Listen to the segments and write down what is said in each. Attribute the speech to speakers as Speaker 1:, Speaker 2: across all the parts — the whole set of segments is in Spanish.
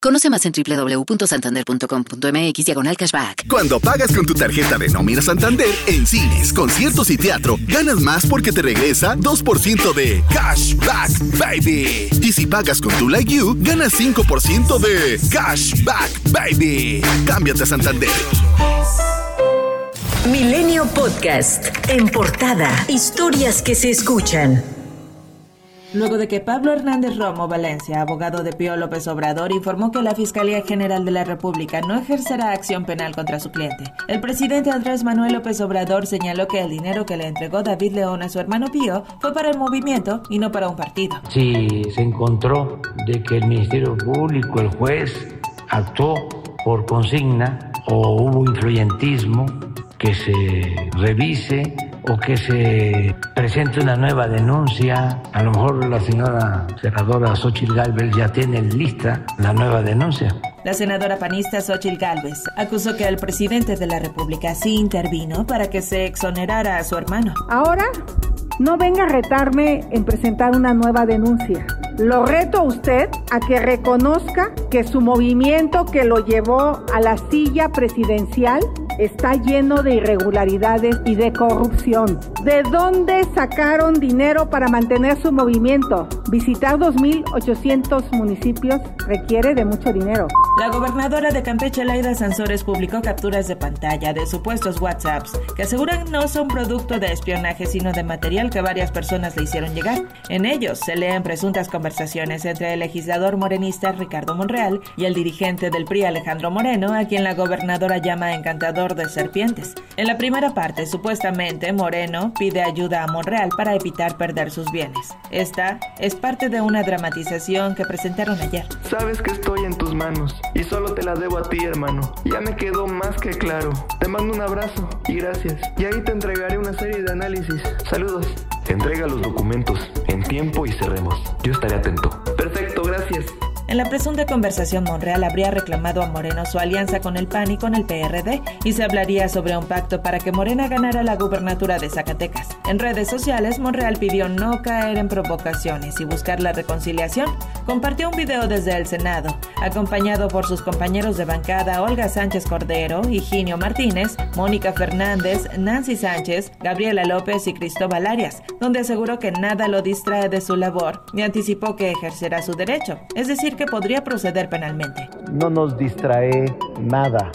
Speaker 1: Conoce más en www.santander.com.mx diagonal cashback.
Speaker 2: Cuando pagas con tu tarjeta de nómina Santander en cines, conciertos y teatro, ganas más porque te regresa 2% de cashback, baby. Y si pagas con tu Like You, ganas 5% de cashback, baby. Cámbiate a Santander.
Speaker 3: Milenio Podcast. En portada. Historias que se escuchan.
Speaker 4: Luego de que Pablo Hernández Romo Valencia, abogado de Pío López Obrador, informó que la Fiscalía General de la República no ejercerá acción penal contra su cliente, el presidente Andrés Manuel López Obrador señaló que el dinero que le entregó David León a su hermano Pío fue para el movimiento y no para un partido.
Speaker 5: Si se encontró de que el Ministerio Público, el juez, actuó por consigna o hubo influyentismo, que se revise o que se presente una nueva denuncia. A lo mejor la señora senadora Xochitl Galvez ya tiene lista la nueva denuncia.
Speaker 4: La senadora panista Xochitl Gálvez acusó que el presidente de la República sí intervino para que se exonerara a su hermano.
Speaker 6: Ahora no venga a retarme en presentar una nueva denuncia. Lo reto a usted a que reconozca que su movimiento que lo llevó a la silla presidencial está lleno de irregularidades y de corrupción. ¿De dónde sacaron dinero para mantener su movimiento? Visitar 2.800 municipios requiere de mucho dinero.
Speaker 4: La gobernadora de Campeche, Laida Sansores, publicó capturas de pantalla de supuestos WhatsApps que aseguran no son producto de espionaje, sino de material que varias personas le hicieron llegar. En ellos se leen presuntas conversaciones entre el legislador morenista Ricardo Monreal y el dirigente del PRI Alejandro Moreno, a quien la gobernadora llama encantador de serpientes. En la primera parte, supuestamente, Moreno pide ayuda a Monreal para evitar perder sus bienes. Esta es parte de una dramatización que presentaron ayer.
Speaker 7: Sabes que estoy en tus manos y solo te la debo a ti, hermano. Ya me quedó más que claro. Te mando un abrazo y gracias. Y ahí te entregaré una serie de análisis. Saludos.
Speaker 8: Entrega los documentos en tiempo y cerremos. Yo estaré atento.
Speaker 7: Perfecto, gracias.
Speaker 4: En la presunta conversación, Monreal habría reclamado a Moreno su alianza con el PAN y con el PRD, y se hablaría sobre un pacto para que Morena ganara la gubernatura de Zacatecas. En redes sociales, Monreal pidió no caer en provocaciones y buscar la reconciliación. Compartió un video desde el Senado, acompañado por sus compañeros de bancada Olga Sánchez Cordero, Higinio Martínez, Mónica Fernández, Nancy Sánchez, Gabriela López y Cristóbal Arias, donde aseguró que nada lo distrae de su labor y anticipó que ejercerá su derecho, es decir, que podría proceder penalmente.
Speaker 9: No nos distrae nada,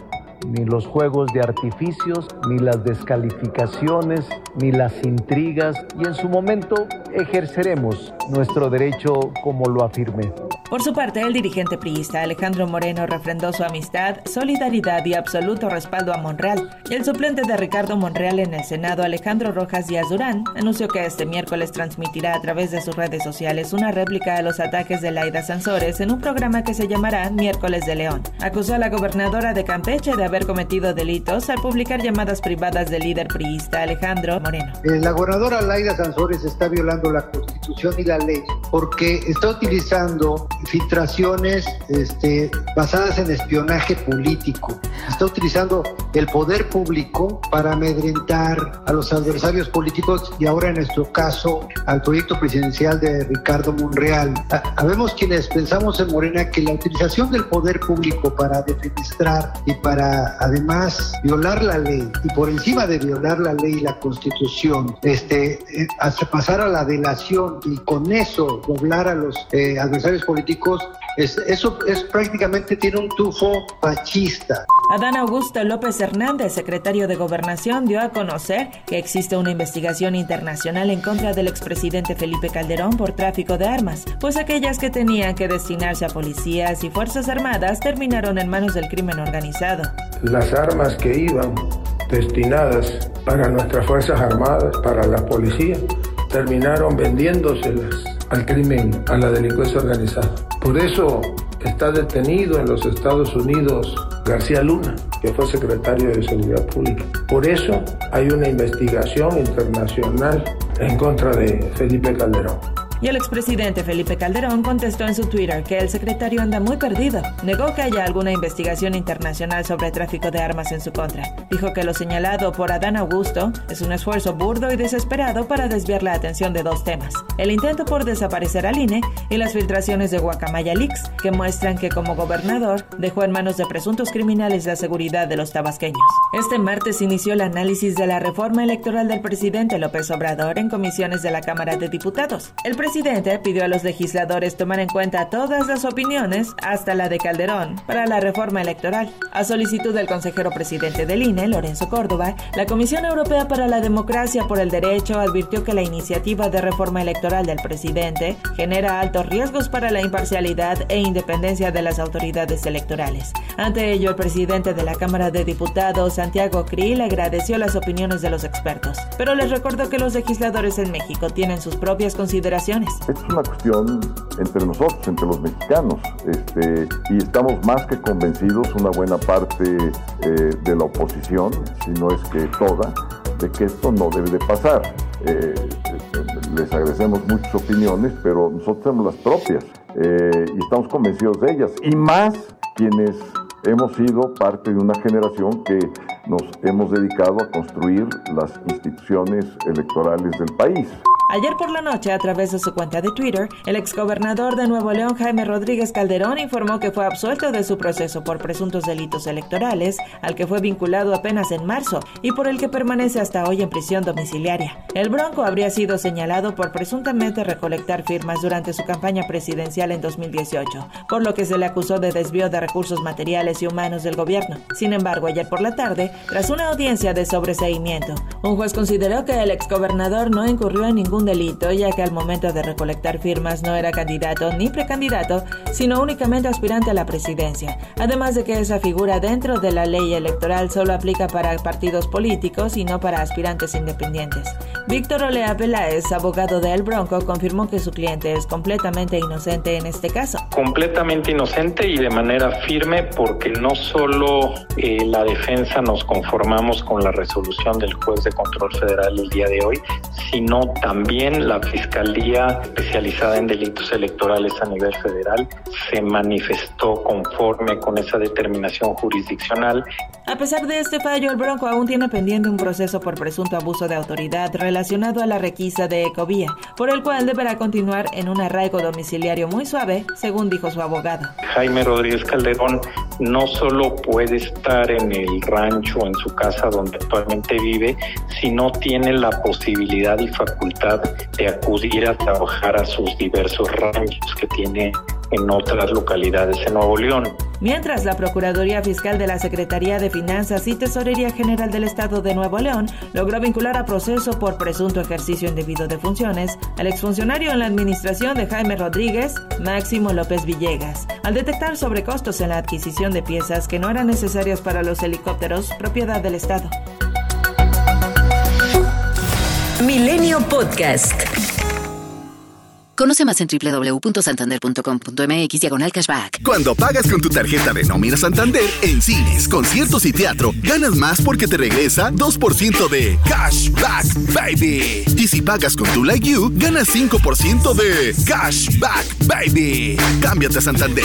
Speaker 9: ni los juegos de artificios, ni las descalificaciones, ni las intrigas, y en su momento ejerceremos nuestro derecho como lo afirmé.
Speaker 4: Por su parte, el dirigente priista Alejandro Moreno refrendó su amistad, solidaridad y absoluto respaldo a Monreal. El suplente de Ricardo Monreal en el Senado, Alejandro Rojas Díaz Durán, anunció que este miércoles transmitirá a través de sus redes sociales una réplica a los ataques de Laida Sansores en un programa que se llamará Miércoles de León. Acusó a la gobernadora de Campeche de haber cometido delitos al publicar llamadas privadas del líder priista Alejandro Moreno.
Speaker 10: La gobernadora Laida Sansores está violando la Constitución y la ley porque está utilizando filtraciones este, basadas en espionaje político. Está utilizando el poder público para amedrentar a los adversarios políticos y ahora en nuestro caso al proyecto presidencial de Ricardo Monreal. Habemos quienes pensamos en Morena que la utilización del poder público para defenestrar y para además violar la ley y por encima de violar la ley y la constitución, este, hasta pasar a la delación y con eso doblar a los eh, adversarios políticos es, eso es prácticamente tiene un tufo fascista.
Speaker 4: Adán Augusto López Hernández, secretario de Gobernación, dio a conocer que existe una investigación internacional en contra del expresidente Felipe Calderón por tráfico de armas, pues aquellas que tenían que destinarse a policías y fuerzas armadas terminaron en manos del crimen organizado.
Speaker 11: Las armas que iban destinadas para nuestras fuerzas armadas, para la policía, terminaron vendiéndoselas al crimen, a la delincuencia organizada. Por eso está detenido en los Estados Unidos García Luna, que fue secretario de Seguridad Pública. Por eso hay una investigación internacional en contra de Felipe Calderón.
Speaker 4: Y el expresidente Felipe Calderón contestó en su Twitter que el secretario anda muy perdido. Negó que haya alguna investigación internacional sobre tráfico de armas en su contra. Dijo que lo señalado por Adán Augusto es un esfuerzo burdo y desesperado para desviar la atención de dos temas. El intento por desaparecer al INE y las filtraciones de Guacamaya Leaks, que muestran que como gobernador dejó en manos de presuntos criminales la seguridad de los tabasqueños. Este martes inició el análisis de la reforma electoral del presidente López Obrador en comisiones de la Cámara de Diputados. Pidió a los legisladores tomar en cuenta todas las opiniones, hasta la de Calderón, para la reforma electoral. A solicitud del consejero presidente del INE, Lorenzo Córdoba, la Comisión Europea para la Democracia por el Derecho advirtió que la iniciativa de reforma electoral del presidente genera altos riesgos para la imparcialidad e independencia de las autoridades electorales. Ante ello, el presidente de la Cámara de Diputados, Santiago Krill, agradeció las opiniones de los expertos, pero les recordó que los legisladores en México tienen sus propias consideraciones.
Speaker 1: Es una cuestión entre nosotros, entre los mexicanos, este, y estamos más que convencidos, una buena parte eh, de la oposición, si no es que toda, de que esto no debe de pasar. Eh, les agradecemos muchas opiniones, pero nosotros tenemos las propias eh, y estamos convencidos de ellas. Y más quienes hemos sido parte de una generación que nos hemos dedicado a construir las instituciones electorales del país.
Speaker 4: Ayer por la noche, a través de su cuenta de Twitter, el exgobernador de Nuevo León, Jaime Rodríguez Calderón, informó que fue absuelto de su proceso por presuntos delitos electorales, al que fue vinculado apenas en marzo y por el que permanece hasta hoy en prisión domiciliaria. El Bronco habría sido señalado por presuntamente recolectar firmas durante su campaña presidencial en 2018, por lo que se le acusó de desvío de recursos materiales y humanos del gobierno. Sin embargo, ayer por la tarde, tras una audiencia de sobreseimiento, un juez consideró que el exgobernador no incurrió en ningún delito, ya que al momento de recolectar firmas no era candidato ni precandidato, sino únicamente aspirante a la presidencia. Además de que esa figura dentro de la ley electoral solo aplica para partidos políticos y no para aspirantes independientes. Víctor Olea Peláez, abogado de El Bronco, confirmó que su cliente es completamente inocente en este caso.
Speaker 12: Completamente inocente y de manera firme porque no solo eh, la defensa nos conformamos con la resolución del juez de control federal el día de hoy, sino también la Fiscalía especializada en delitos electorales a nivel federal se manifestó conforme con esa determinación jurisdiccional.
Speaker 4: A pesar de este fallo, el Bronco aún tiene pendiente un proceso por presunto abuso de autoridad relacionado a la requisa de Ecovía, por el cual deberá continuar en un arraigo domiciliario muy suave, según dijo su abogado.
Speaker 12: Jaime Rodríguez Calderón no solo puede estar en el rancho en su casa donde actualmente vive, sino tiene la posibilidad y facultad de acudir a trabajar a sus diversos ranchos que tiene en otras localidades en Nuevo León.
Speaker 4: Mientras la Procuraduría Fiscal de la Secretaría de Finanzas y Tesorería General del Estado de Nuevo León logró vincular a proceso por presunto ejercicio indebido de funciones al exfuncionario en la administración de Jaime Rodríguez, Máximo López Villegas, al detectar sobrecostos en la adquisición de piezas que no eran necesarias para los helicópteros propiedad del Estado.
Speaker 3: Milenio Podcast.
Speaker 13: Conoce más en www.santander.com.mx diagonal cashback.
Speaker 2: Cuando pagas con tu tarjeta de nómina Santander en cines, conciertos y teatro, ganas más porque te regresa 2% de cashback, baby. Y si pagas con tu Like You, ganas 5% de cashback, baby. Cámbiate a Santander.